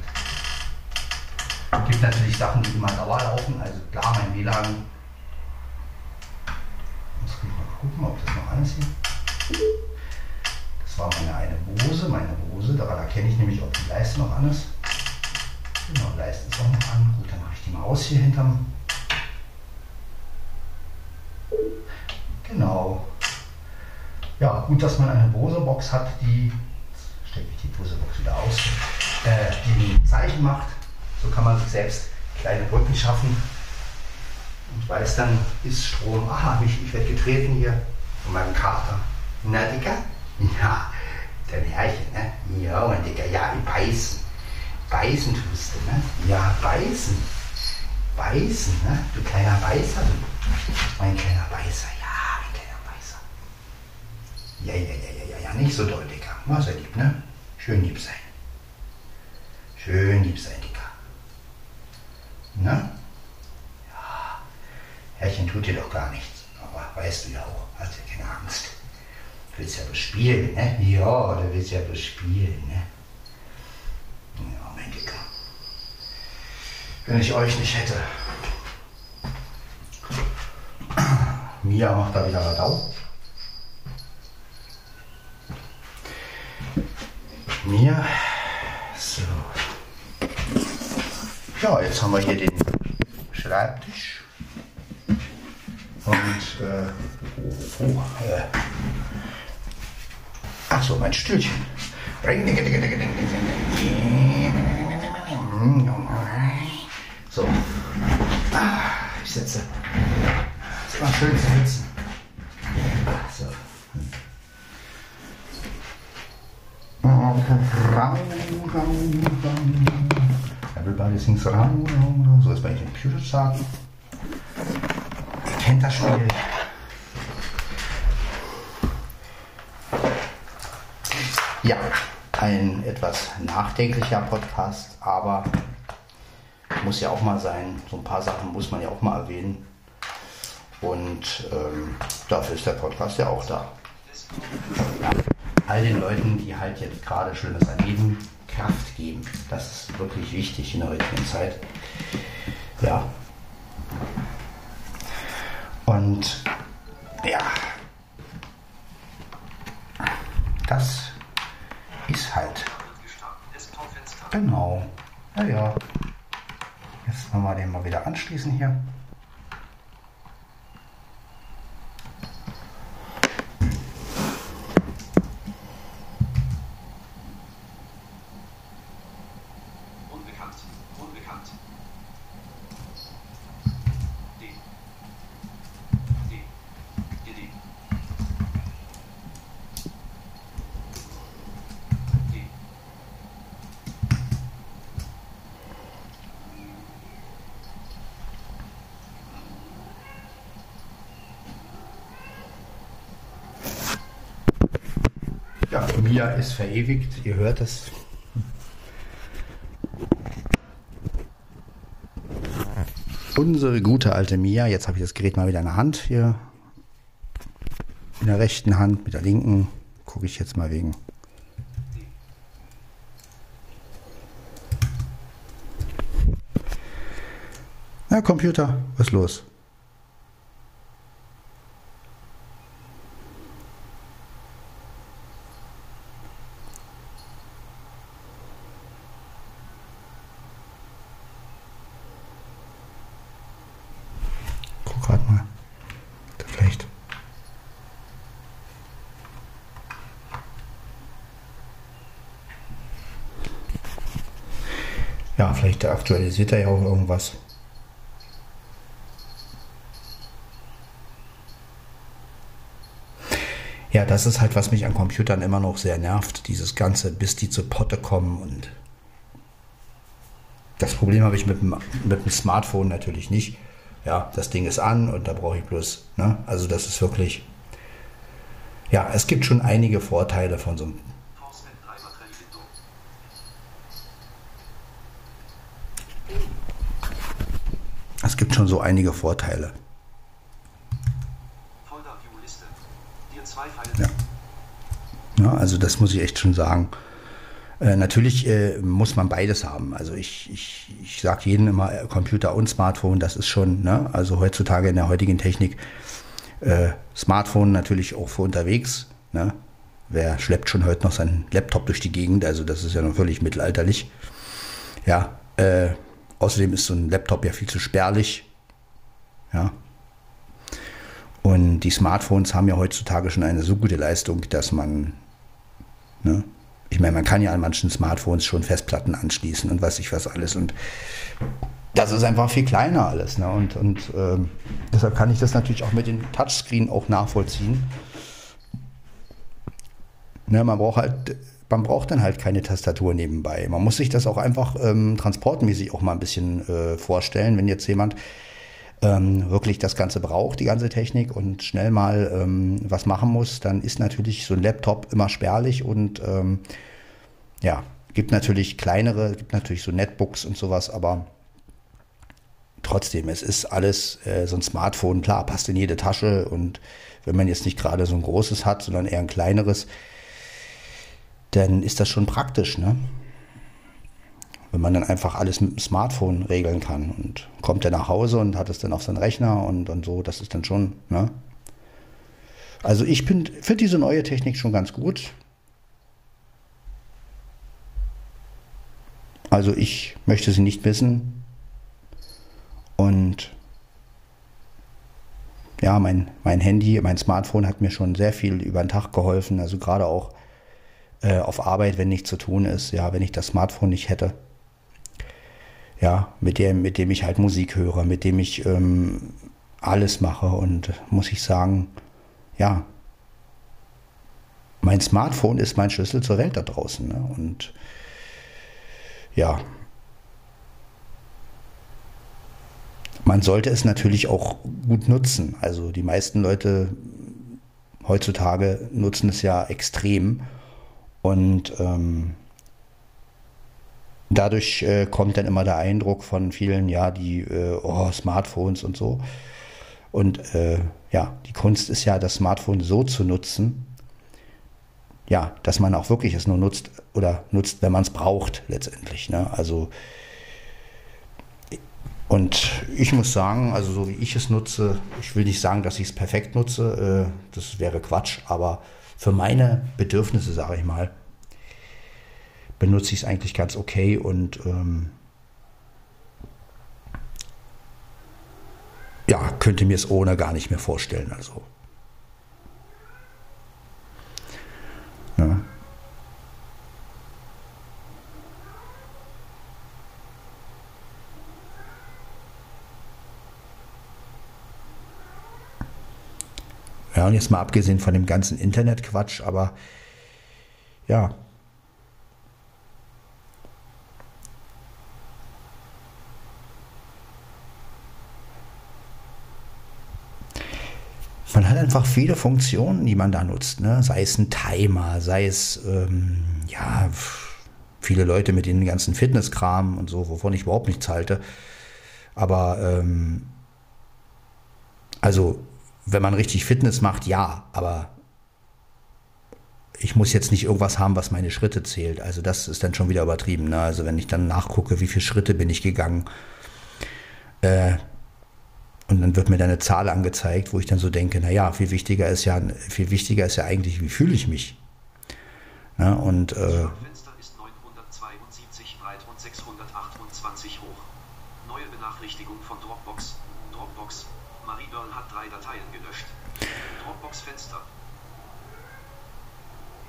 Es gibt natürlich Sachen, die immer Dauer laufen. Also klar, mein WLAN muss ich mal gucken, ob das noch an ist hier. Das war meine eine Bose, meine Bose. Daran erkenne ich nämlich, ob die Leiste noch an ist. Genau, Leiste ist auch noch an. Gut, dann mache ich die mal aus hier hinterm. Genau. Ja, gut, dass man eine Bose-Box hat, die, stecke ich die Bose-Box wieder aus, äh, die ein Zeichen macht. So kann man sich selbst kleine Brücken schaffen und weiß dann, ist Strom, aha, ich, ich werde getreten hier von meinem Kater. Na, Digga? Ja, dein Herrchen, ne? Ja, mein Digga, ja, beißen. Beißen tust du, ne? Ja, beißen. Beißen, ne? Du kleiner Beißer, du. Mein kleiner Beißer, ja, mein kleiner Beißer. Ja, ja, ja, ja, ja, ja, nicht so doll, Digga. War sehr lieb, ne? Schön lieb sein. Schön lieb sein, Digga. Ne? Herrchen tut dir doch gar nichts. Aber weißt du ja auch, hast ja keine Angst. Du willst ja bespielen, ne? Ja, du willst ja bespielen, ne? Ja, mein Dicker. Wenn ich euch nicht hätte. Mia macht da wieder Radau. Mia. So. Ja, jetzt haben wir hier den Schreibtisch. Und, äh, oh, äh, ach so, mein Stühlchen. So, ah, ich setze. Es war schön zu sitzen. So. Everybody sings rau. So ist bei den Computer sagen. Ihr kennt das Spiel. Ja, ein etwas nachdenklicher Podcast, aber muss ja auch mal sein. So ein paar Sachen muss man ja auch mal erwähnen. Und ähm, dafür ist der Podcast ja auch da. All den Leuten, die halt jetzt gerade Schlimmes erleben, Kraft geben. Das ist wirklich wichtig in der heutigen Zeit. Ja. Und ja, das ist halt. Genau. Ja, ja. Jetzt wir den mal wieder anschließen hier. Mia ist verewigt, ihr hört es. Unsere gute alte Mia, jetzt habe ich das Gerät mal wieder in der Hand hier. In der rechten Hand, mit der linken gucke ich jetzt mal wegen. Na, Computer, was ist los? Guck gerade mal. Vielleicht. Ja, vielleicht aktualisiert er ja auch irgendwas. Ja, das ist halt, was mich an Computern immer noch sehr nervt. Dieses Ganze, bis die zu Potte kommen und das Problem habe ich mit dem, mit dem Smartphone natürlich nicht. Ja, das Ding ist an und da brauche ich bloß, ne? Also das ist wirklich, ja, es gibt schon einige Vorteile von so einem, es gibt schon so einige Vorteile. Ja. Ja, also das muss ich echt schon sagen. Äh, natürlich äh, muss man beides haben. Also ich, ich, ich sage jedem immer, äh, Computer und Smartphone, das ist schon, ne? also heutzutage in der heutigen Technik, äh, Smartphone natürlich auch für unterwegs. Ne? Wer schleppt schon heute noch seinen Laptop durch die Gegend? Also das ist ja noch völlig mittelalterlich. Ja, äh, außerdem ist so ein Laptop ja viel zu spärlich. Ja, und die Smartphones haben ja heutzutage schon eine so gute Leistung, dass man, ne, ich meine, man kann ja an manchen Smartphones schon Festplatten anschließen und weiß ich was alles. Und das ist einfach viel kleiner alles. Ne? Und, und ähm, deshalb kann ich das natürlich auch mit dem Touchscreen auch nachvollziehen. Ne, man braucht halt, man braucht dann halt keine Tastatur nebenbei. Man muss sich das auch einfach ähm, transportmäßig auch mal ein bisschen äh, vorstellen, wenn jetzt jemand ähm, wirklich das Ganze braucht, die ganze Technik und schnell mal ähm, was machen muss, dann ist natürlich so ein Laptop immer spärlich und ähm, ja, gibt natürlich kleinere, gibt natürlich so Netbooks und sowas, aber trotzdem, es ist alles äh, so ein Smartphone, klar, passt in jede Tasche und wenn man jetzt nicht gerade so ein großes hat, sondern eher ein kleineres, dann ist das schon praktisch, ne? Wenn man dann einfach alles mit dem Smartphone regeln kann und kommt er nach Hause und hat es dann auf seinen Rechner und, und so, das ist dann schon, ne? Also ich finde diese neue Technik schon ganz gut. Also ich möchte sie nicht missen. Und ja, mein, mein Handy, mein Smartphone hat mir schon sehr viel über den Tag geholfen. Also gerade auch äh, auf Arbeit, wenn nichts zu tun ist, ja, wenn ich das Smartphone nicht hätte. Ja, mit dem, mit dem ich halt Musik höre, mit dem ich ähm, alles mache und muss ich sagen, ja, mein Smartphone ist mein Schlüssel zur Welt da draußen. Ne? Und ja, man sollte es natürlich auch gut nutzen. Also die meisten Leute heutzutage nutzen es ja extrem. Und ähm, dadurch äh, kommt dann immer der Eindruck von vielen, ja, die äh, oh, Smartphones und so. Und äh, ja, die Kunst ist ja, das Smartphone so zu nutzen, ja, dass man auch wirklich es nur nutzt oder nutzt, wenn man es braucht letztendlich. Ne? Also und ich muss sagen, also so wie ich es nutze, ich will nicht sagen, dass ich es perfekt nutze, äh, das wäre Quatsch, aber für meine Bedürfnisse, sage ich mal, benutze ich es eigentlich ganz okay und ähm, ja, könnte mir es ohne gar nicht mehr vorstellen. Also. Ja, und jetzt mal abgesehen von dem ganzen Internetquatsch, aber ja. Man hat einfach viele Funktionen, die man da nutzt. Ne? Sei es ein Timer, sei es, ähm, ja, viele Leute mit den ganzen Fitnesskram und so, wovon ich überhaupt nichts halte. Aber, ähm, also wenn man richtig Fitness macht, ja, aber ich muss jetzt nicht irgendwas haben, was meine Schritte zählt. Also das ist dann schon wieder übertrieben. Ne? Also wenn ich dann nachgucke, wie viele Schritte bin ich gegangen, äh, und dann wird mir dann eine Zahl angezeigt, wo ich dann so denke, naja, viel wichtiger ist ja, viel wichtiger ist ja eigentlich, wie fühle ich mich. Ne? Und äh, Fenster ist 972 breit und 628 hoch. Neue Benachrichtigung von Dropbox. Dropbox. Marie Byrne hat drei Dateien gelöscht. Dropbox-Fenster.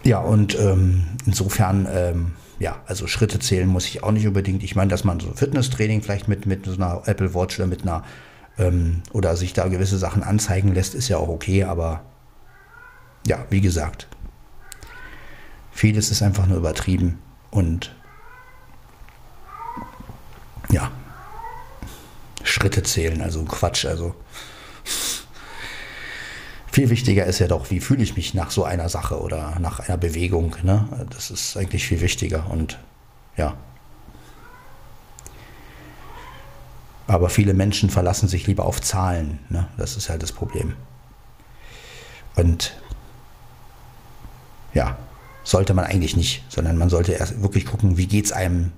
Ja, und ähm, insofern, ähm, ja, also Schritte zählen muss ich auch nicht unbedingt. Ich meine, dass man so Fitnesstraining vielleicht mit, mit so einer Apple Watch oder mit einer ähm, oder sich da gewisse Sachen anzeigen lässt, ist ja auch okay, aber ja, wie gesagt, vieles ist einfach nur übertrieben und ja, Schritte zählen, also Quatsch, also viel wichtiger ist ja doch, wie fühle ich mich nach so einer Sache oder nach einer Bewegung. Ne? Das ist eigentlich viel wichtiger und ja. Aber viele Menschen verlassen sich lieber auf Zahlen. Ne? Das ist halt das Problem. Und ja, sollte man eigentlich nicht, sondern man sollte erst wirklich gucken, wie geht es einem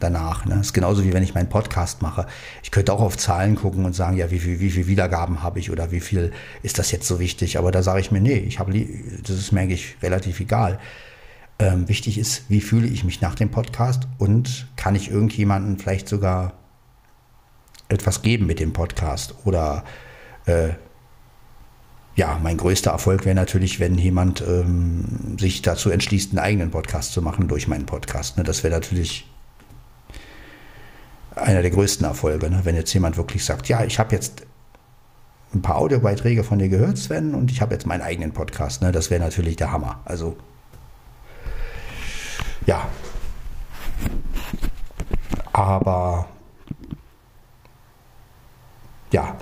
danach. Ne? Das ist genauso wie wenn ich meinen Podcast mache. Ich könnte auch auf Zahlen gucken und sagen, ja, wie viel, wie viel Wiedergaben habe ich oder wie viel ist das jetzt so wichtig. Aber da sage ich mir, nee, ich habe, das ist mir eigentlich relativ egal. Ähm, wichtig ist, wie fühle ich mich nach dem Podcast und kann ich irgendjemanden vielleicht sogar etwas geben mit dem Podcast oder äh, ja, mein größter Erfolg wäre natürlich, wenn jemand ähm, sich dazu entschließt, einen eigenen Podcast zu machen durch meinen Podcast. Ne? Das wäre natürlich einer der größten Erfolge, ne? wenn jetzt jemand wirklich sagt, ja, ich habe jetzt ein paar Audiobeiträge von dir gehört, Sven, und ich habe jetzt meinen eigenen Podcast. Ne? Das wäre natürlich der Hammer. Also, ja. Aber, ja.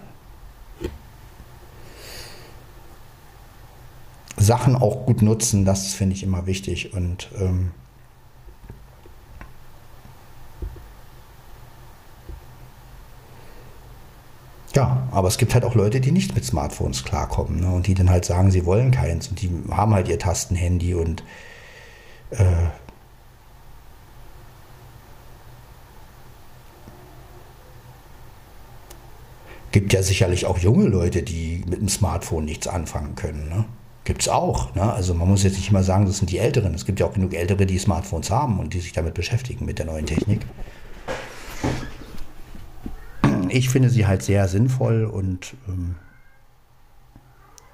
Sachen auch gut nutzen, das finde ich immer wichtig. Und ähm, Ja, aber es gibt halt auch Leute, die nicht mit Smartphones klarkommen ne? und die dann halt sagen, sie wollen keins und die haben halt ihr Tastenhandy und äh, gibt ja sicherlich auch junge Leute, die mit dem Smartphone nichts anfangen können. Ne? Gibt es auch. Ne? Also man muss jetzt nicht immer sagen, das sind die Älteren. Es gibt ja auch genug Ältere, die Smartphones haben und die sich damit beschäftigen mit der neuen Technik ich finde sie halt sehr sinnvoll und ähm,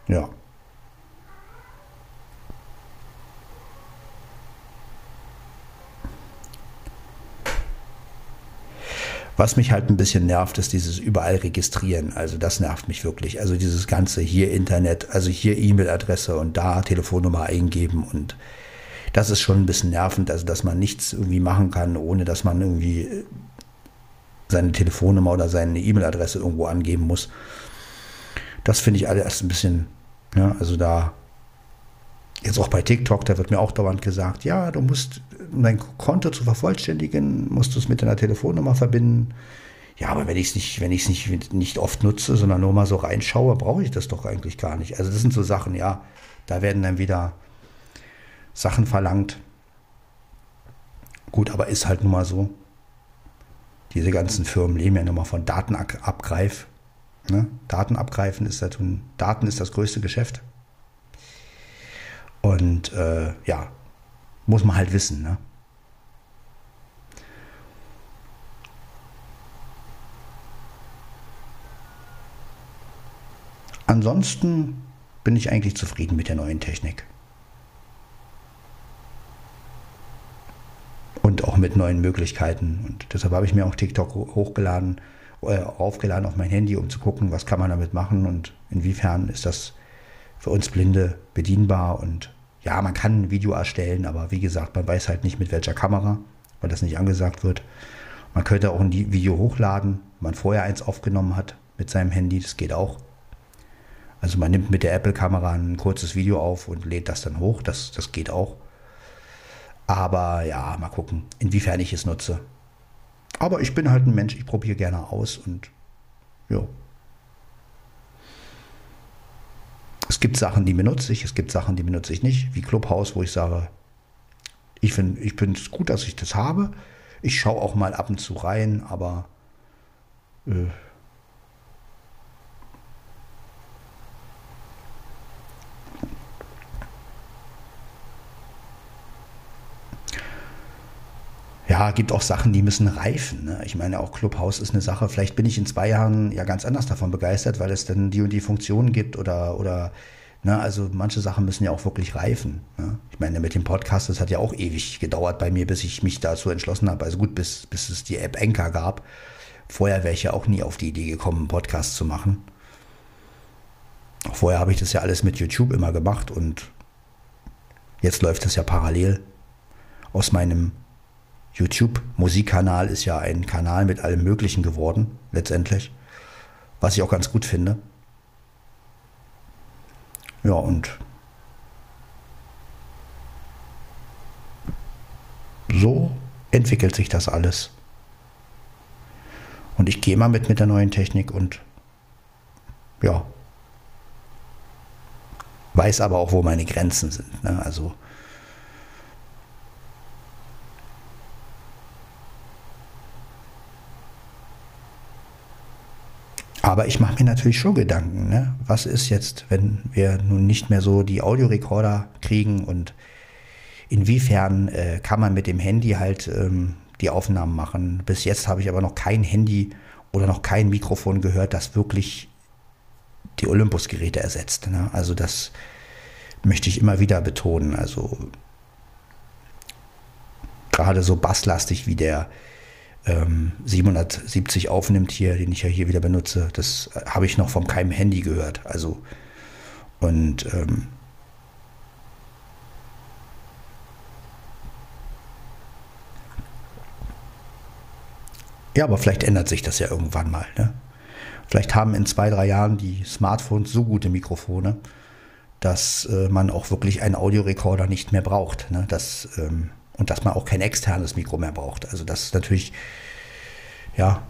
ja. Was mich halt ein bisschen nervt, ist dieses überall registrieren. Also das nervt mich wirklich. Also dieses ganze hier Internet, also hier E-Mail-Adresse und da Telefonnummer eingeben und das ist schon ein bisschen nervend, also dass man nichts irgendwie machen kann, ohne dass man irgendwie seine Telefonnummer oder seine E-Mail-Adresse irgendwo angeben muss. Das finde ich alles erst ein bisschen, ja, also da, jetzt auch bei TikTok, da wird mir auch dauernd gesagt, ja, du musst, um dein Konto zu vervollständigen, musst du es mit deiner Telefonnummer verbinden. Ja, aber wenn ich es nicht, wenn ich es nicht, nicht oft nutze, sondern nur mal so reinschaue, brauche ich das doch eigentlich gar nicht. Also das sind so Sachen, ja, da werden dann wieder Sachen verlangt. Gut, aber ist halt nun mal so. Diese ganzen Firmen leben ja nun mal von Datenabgreif. Ne? Daten ist das, Daten ist das größte Geschäft. Und äh, ja, muss man halt wissen. Ne? Ansonsten bin ich eigentlich zufrieden mit der neuen Technik. Und auch mit neuen Möglichkeiten. Und deshalb habe ich mir auch TikTok hochgeladen, äh, aufgeladen auf mein Handy, um zu gucken, was kann man damit machen und inwiefern ist das für uns Blinde bedienbar. Und ja, man kann ein Video erstellen, aber wie gesagt, man weiß halt nicht mit welcher Kamera, weil das nicht angesagt wird. Man könnte auch ein Video hochladen, wenn man vorher eins aufgenommen hat mit seinem Handy, das geht auch. Also man nimmt mit der Apple-Kamera ein kurzes Video auf und lädt das dann hoch. Das, das geht auch. Aber ja, mal gucken, inwiefern ich es nutze. Aber ich bin halt ein Mensch, ich probiere gerne aus und ja. Es gibt Sachen, die benutze ich, es gibt Sachen, die benutze ich nicht, wie Clubhouse, wo ich sage, ich finde ich es gut, dass ich das habe. Ich schaue auch mal ab und zu rein, aber äh, gibt auch Sachen, die müssen reifen. Ne? Ich meine, auch Clubhouse ist eine Sache. Vielleicht bin ich in zwei Jahren ja ganz anders davon begeistert, weil es dann die und die Funktionen gibt oder, oder ne? also manche Sachen müssen ja auch wirklich reifen. Ne? Ich meine, mit dem Podcast, das hat ja auch ewig gedauert bei mir, bis ich mich dazu entschlossen habe. Also gut, bis, bis es die App Enka gab. Vorher wäre ich ja auch nie auf die Idee gekommen, einen Podcast zu machen. Vorher habe ich das ja alles mit YouTube immer gemacht und jetzt läuft das ja parallel aus meinem YouTube-Musikkanal ist ja ein Kanal mit allem Möglichen geworden, letztendlich. Was ich auch ganz gut finde. Ja, und so entwickelt sich das alles. Und ich gehe mal mit mit der neuen Technik und ja, weiß aber auch, wo meine Grenzen sind. Ne? Also Aber ich mache mir natürlich schon Gedanken, ne? was ist jetzt, wenn wir nun nicht mehr so die Audiorekorder kriegen und inwiefern äh, kann man mit dem Handy halt ähm, die Aufnahmen machen. Bis jetzt habe ich aber noch kein Handy oder noch kein Mikrofon gehört, das wirklich die Olympus-Geräte ersetzt. Ne? Also das möchte ich immer wieder betonen. Also gerade so basslastig wie der ähm, 770 aufnimmt hier, den ich ja hier wieder benutze, das habe ich noch vom keinem Handy gehört. Also und ähm, ja, aber vielleicht ändert sich das ja irgendwann mal. Ne? Vielleicht haben in zwei, drei Jahren die Smartphones so gute Mikrofone, dass äh, man auch wirklich einen Audiorekorder nicht mehr braucht. Ne? Das ähm, und dass man auch kein externes Mikro mehr braucht. Also das ist natürlich, ja.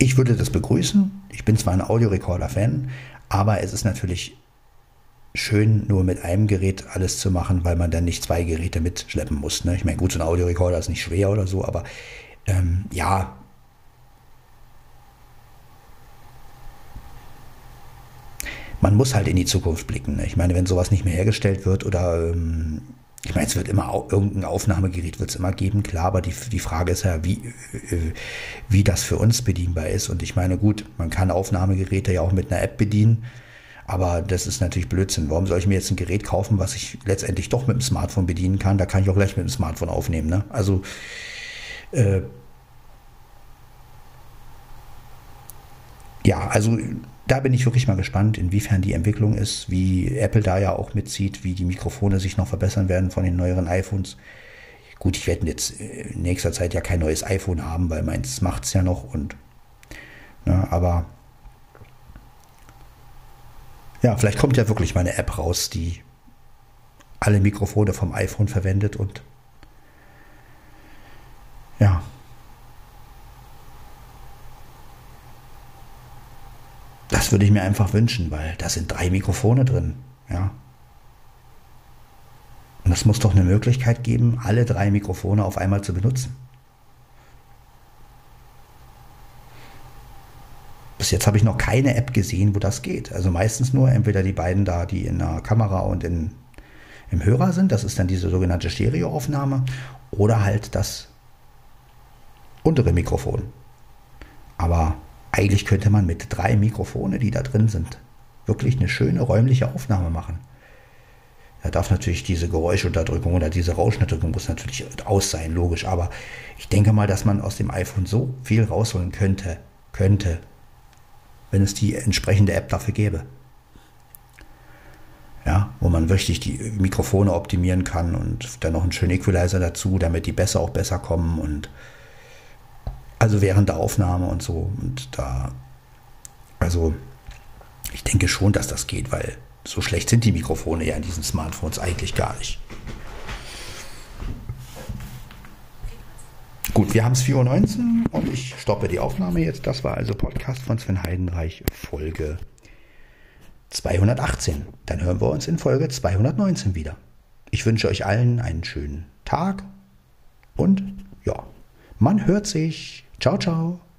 Ich würde das begrüßen. Ich bin zwar ein Audiorekorder-Fan, aber es ist natürlich schön, nur mit einem Gerät alles zu machen, weil man dann nicht zwei Geräte mitschleppen muss. Ne? Ich meine, gut, so ein Audiorekorder ist nicht schwer oder so, aber ähm, ja, man muss halt in die Zukunft blicken. Ne? Ich meine, wenn sowas nicht mehr hergestellt wird oder ähm, Ich meine, es wird immer irgendein Aufnahmegerät wird es immer geben, klar, aber die, die Frage ist ja, wie, äh, wie das für uns bedienbar ist. Und ich meine, gut, man kann Aufnahmegeräte ja auch mit einer App bedienen, aber das ist natürlich Blödsinn. Warum soll ich mir jetzt ein Gerät kaufen, was ich letztendlich doch mit dem Smartphone bedienen kann? Da kann ich auch gleich mit dem Smartphone aufnehmen. Ne? Also äh, ja, also da bin ich wirklich mal gespannt, inwiefern die Entwicklung ist, wie Apple da ja auch mitzieht, wie die Mikrofone sich noch verbessern werden von den neueren iPhones. Gut, ich werde jetzt in nächster Zeit ja kein neues iPhone haben, weil meins macht es ja noch und ne, aber ja, vielleicht kommt ja wirklich mal eine App raus, die alle Mikrofone vom iPhone verwendet und ja, Würde ich mir einfach wünschen, weil da sind drei Mikrofone drin. Ja. Und es muss doch eine Möglichkeit geben, alle drei Mikrofone auf einmal zu benutzen. Bis jetzt habe ich noch keine App gesehen, wo das geht. Also meistens nur entweder die beiden da, die in der Kamera und in, im Hörer sind, das ist dann diese sogenannte Stereoaufnahme, oder halt das untere Mikrofon. Aber eigentlich könnte man mit drei Mikrofone, die da drin sind, wirklich eine schöne räumliche Aufnahme machen. Da darf natürlich diese Geräuschunterdrückung oder diese Rauschunterdrückung muss natürlich aus sein, logisch. Aber ich denke mal, dass man aus dem iPhone so viel rausholen könnte, könnte, wenn es die entsprechende App dafür gäbe. Ja, wo man wirklich die Mikrofone optimieren kann und dann noch einen schönen Equalizer dazu, damit die besser auch besser kommen und also während der Aufnahme und so. Und da, also ich denke schon, dass das geht, weil so schlecht sind die Mikrofone ja in diesen Smartphones eigentlich gar nicht. Gut, wir haben es 4.19 Uhr und ich stoppe die Aufnahme jetzt. Das war also Podcast von Sven Heidenreich, Folge 218. Dann hören wir uns in Folge 219 wieder. Ich wünsche euch allen einen schönen Tag und ja, man hört sich. Ciao, ciao.